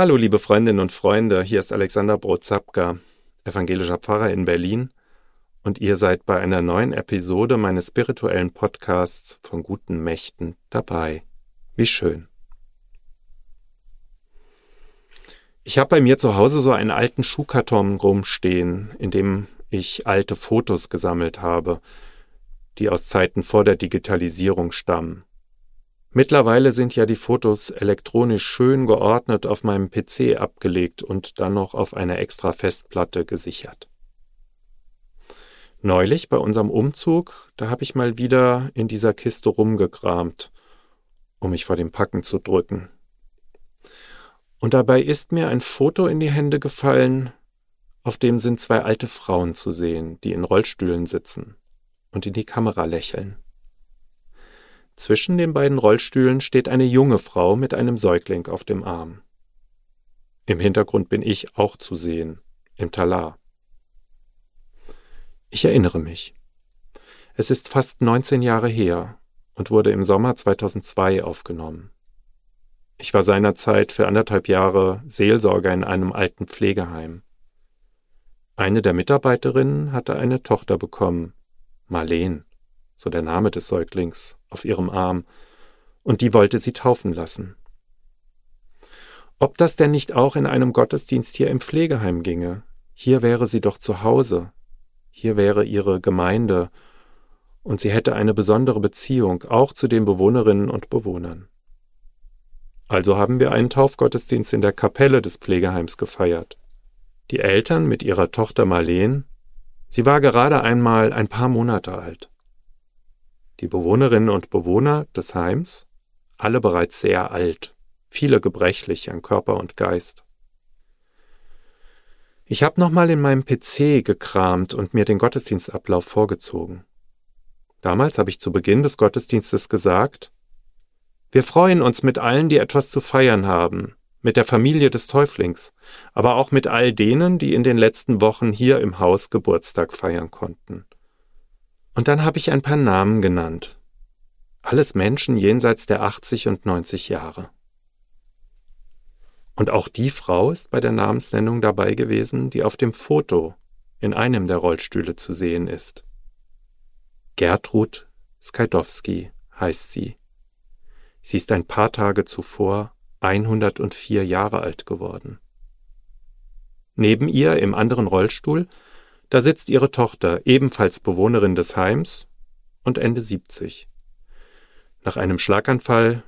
Hallo, liebe Freundinnen und Freunde, hier ist Alexander Brotzapka, evangelischer Pfarrer in Berlin, und ihr seid bei einer neuen Episode meines spirituellen Podcasts von guten Mächten dabei. Wie schön. Ich habe bei mir zu Hause so einen alten Schuhkarton rumstehen, in dem ich alte Fotos gesammelt habe, die aus Zeiten vor der Digitalisierung stammen. Mittlerweile sind ja die Fotos elektronisch schön geordnet auf meinem PC abgelegt und dann noch auf einer extra Festplatte gesichert. Neulich bei unserem Umzug, da habe ich mal wieder in dieser Kiste rumgekramt, um mich vor dem Packen zu drücken. Und dabei ist mir ein Foto in die Hände gefallen, auf dem sind zwei alte Frauen zu sehen, die in Rollstühlen sitzen und in die Kamera lächeln. Zwischen den beiden Rollstühlen steht eine junge Frau mit einem Säugling auf dem Arm. Im Hintergrund bin ich auch zu sehen, im Talar. Ich erinnere mich. Es ist fast 19 Jahre her und wurde im Sommer 2002 aufgenommen. Ich war seinerzeit für anderthalb Jahre Seelsorger in einem alten Pflegeheim. Eine der Mitarbeiterinnen hatte eine Tochter bekommen, Marleen so der Name des Säuglings, auf ihrem Arm, und die wollte sie taufen lassen. Ob das denn nicht auch in einem Gottesdienst hier im Pflegeheim ginge? Hier wäre sie doch zu Hause, hier wäre ihre Gemeinde, und sie hätte eine besondere Beziehung auch zu den Bewohnerinnen und Bewohnern. Also haben wir einen Taufgottesdienst in der Kapelle des Pflegeheims gefeiert. Die Eltern mit ihrer Tochter Marleen, sie war gerade einmal ein paar Monate alt die Bewohnerinnen und Bewohner des Heims, alle bereits sehr alt, viele gebrechlich an Körper und Geist. Ich habe nochmal in meinem PC gekramt und mir den Gottesdienstablauf vorgezogen. Damals habe ich zu Beginn des Gottesdienstes gesagt, wir freuen uns mit allen, die etwas zu feiern haben, mit der Familie des Täuflings, aber auch mit all denen, die in den letzten Wochen hier im Haus Geburtstag feiern konnten. Und dann habe ich ein paar Namen genannt. Alles Menschen jenseits der 80 und 90 Jahre. Und auch die Frau ist bei der Namensnennung dabei gewesen, die auf dem Foto in einem der Rollstühle zu sehen ist. Gertrud Skajdowski heißt sie. Sie ist ein paar Tage zuvor 104 Jahre alt geworden. Neben ihr im anderen Rollstuhl da sitzt ihre Tochter, ebenfalls Bewohnerin des Heims und Ende 70. Nach einem Schlaganfall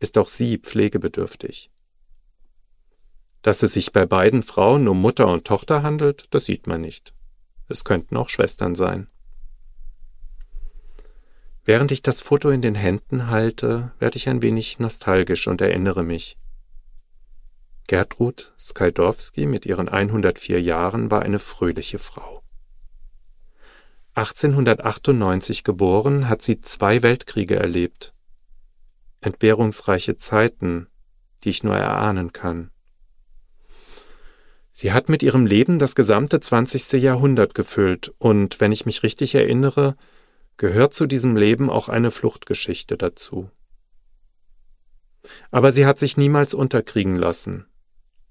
ist auch sie pflegebedürftig. Dass es sich bei beiden Frauen um Mutter und Tochter handelt, das sieht man nicht. Es könnten auch Schwestern sein. Während ich das Foto in den Händen halte, werde ich ein wenig nostalgisch und erinnere mich. Gertrud Skaldowski mit ihren 104 Jahren war eine fröhliche Frau. 1898 geboren, hat sie zwei Weltkriege erlebt. Entbehrungsreiche Zeiten, die ich nur erahnen kann. Sie hat mit ihrem Leben das gesamte 20. Jahrhundert gefüllt und, wenn ich mich richtig erinnere, gehört zu diesem Leben auch eine Fluchtgeschichte dazu. Aber sie hat sich niemals unterkriegen lassen.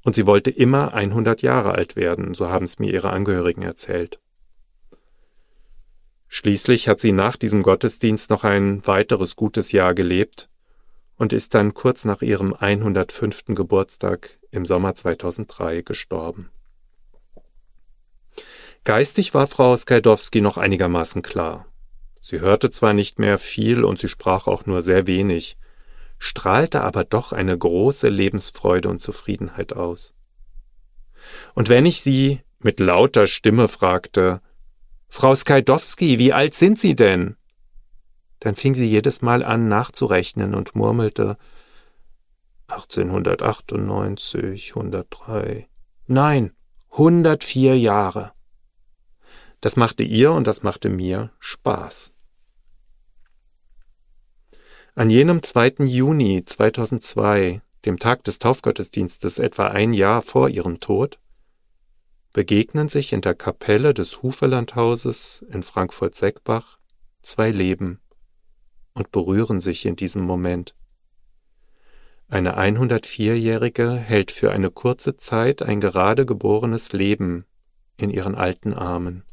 Und sie wollte immer 100 Jahre alt werden, so haben es mir ihre Angehörigen erzählt. Schließlich hat sie nach diesem Gottesdienst noch ein weiteres gutes Jahr gelebt und ist dann kurz nach ihrem 105. Geburtstag im Sommer 2003 gestorben. Geistig war Frau Skajdowski noch einigermaßen klar. Sie hörte zwar nicht mehr viel und sie sprach auch nur sehr wenig, strahlte aber doch eine große Lebensfreude und Zufriedenheit aus. Und wenn ich sie mit lauter Stimme fragte, Frau Skajdowski, wie alt sind Sie denn? Dann fing sie jedes Mal an nachzurechnen und murmelte 1898, 103. Nein, 104 Jahre. Das machte ihr und das machte mir Spaß. An jenem 2. Juni 2002, dem Tag des Taufgottesdienstes etwa ein Jahr vor ihrem Tod, begegnen sich in der Kapelle des Hufelandhauses in Frankfurt-Seckbach zwei Leben und berühren sich in diesem Moment. Eine 104-Jährige hält für eine kurze Zeit ein gerade geborenes Leben in ihren alten Armen.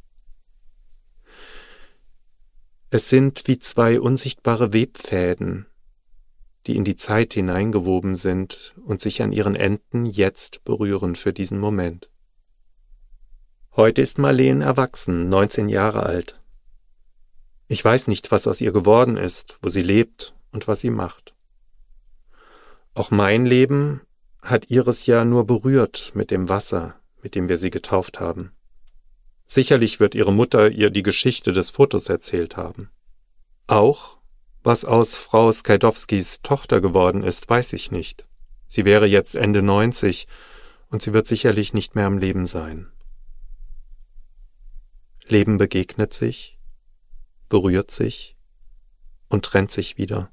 Es sind wie zwei unsichtbare Webfäden, die in die Zeit hineingewoben sind und sich an ihren Enden jetzt berühren für diesen Moment. Heute ist Marleen erwachsen, 19 Jahre alt. Ich weiß nicht, was aus ihr geworden ist, wo sie lebt und was sie macht. Auch mein Leben hat ihres ja nur berührt mit dem Wasser, mit dem wir sie getauft haben. Sicherlich wird ihre Mutter ihr die Geschichte des Fotos erzählt haben. Auch, was aus Frau Skajdowskis Tochter geworden ist, weiß ich nicht. Sie wäre jetzt Ende 90 und sie wird sicherlich nicht mehr am Leben sein. Leben begegnet sich, berührt sich und trennt sich wieder.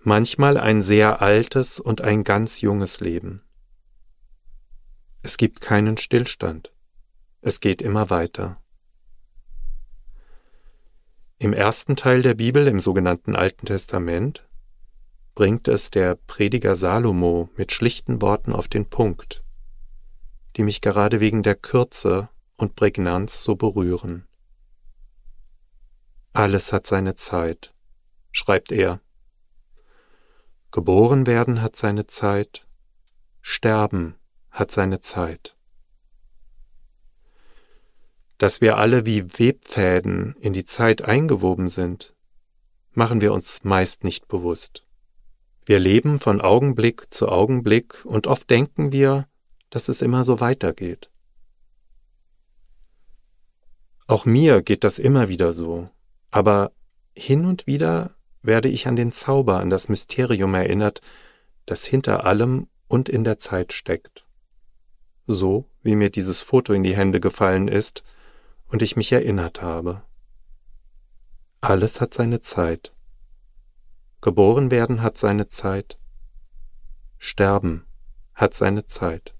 Manchmal ein sehr altes und ein ganz junges Leben. Es gibt keinen Stillstand. Es geht immer weiter. Im ersten Teil der Bibel, im sogenannten Alten Testament, bringt es der Prediger Salomo mit schlichten Worten auf den Punkt, die mich gerade wegen der Kürze und Prägnanz so berühren. Alles hat seine Zeit, schreibt er. Geboren werden hat seine Zeit, Sterben hat seine Zeit. Dass wir alle wie Webfäden in die Zeit eingewoben sind, machen wir uns meist nicht bewusst. Wir leben von Augenblick zu Augenblick und oft denken wir, dass es immer so weitergeht. Auch mir geht das immer wieder so, aber hin und wieder werde ich an den Zauber, an das Mysterium erinnert, das hinter allem und in der Zeit steckt. So wie mir dieses Foto in die Hände gefallen ist und ich mich erinnert habe. Alles hat seine Zeit. Geboren werden hat seine Zeit. Sterben hat seine Zeit.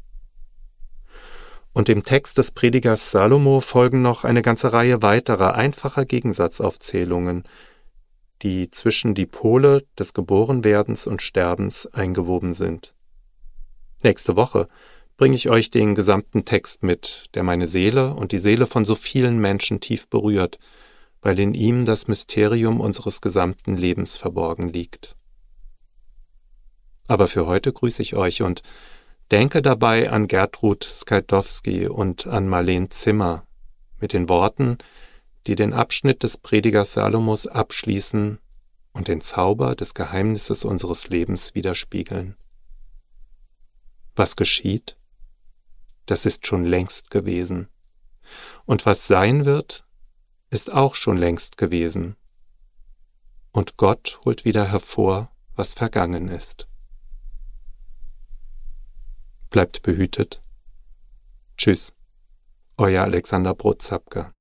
Und dem Text des Predigers Salomo folgen noch eine ganze Reihe weiterer einfacher Gegensatzaufzählungen, die zwischen die Pole des Geborenwerdens und Sterbens eingewoben sind. Nächste Woche bringe ich euch den gesamten Text mit, der meine Seele und die Seele von so vielen Menschen tief berührt, weil in ihm das Mysterium unseres gesamten Lebens verborgen liegt. Aber für heute grüße ich euch und Denke dabei an Gertrud Skajdowski und an Marleen Zimmer mit den Worten, die den Abschnitt des Predigers Salomos abschließen und den Zauber des Geheimnisses unseres Lebens widerspiegeln. Was geschieht, das ist schon längst gewesen. Und was sein wird, ist auch schon längst gewesen. Und Gott holt wieder hervor, was vergangen ist. Bleibt behütet. Tschüss. Euer Alexander Brotzapke.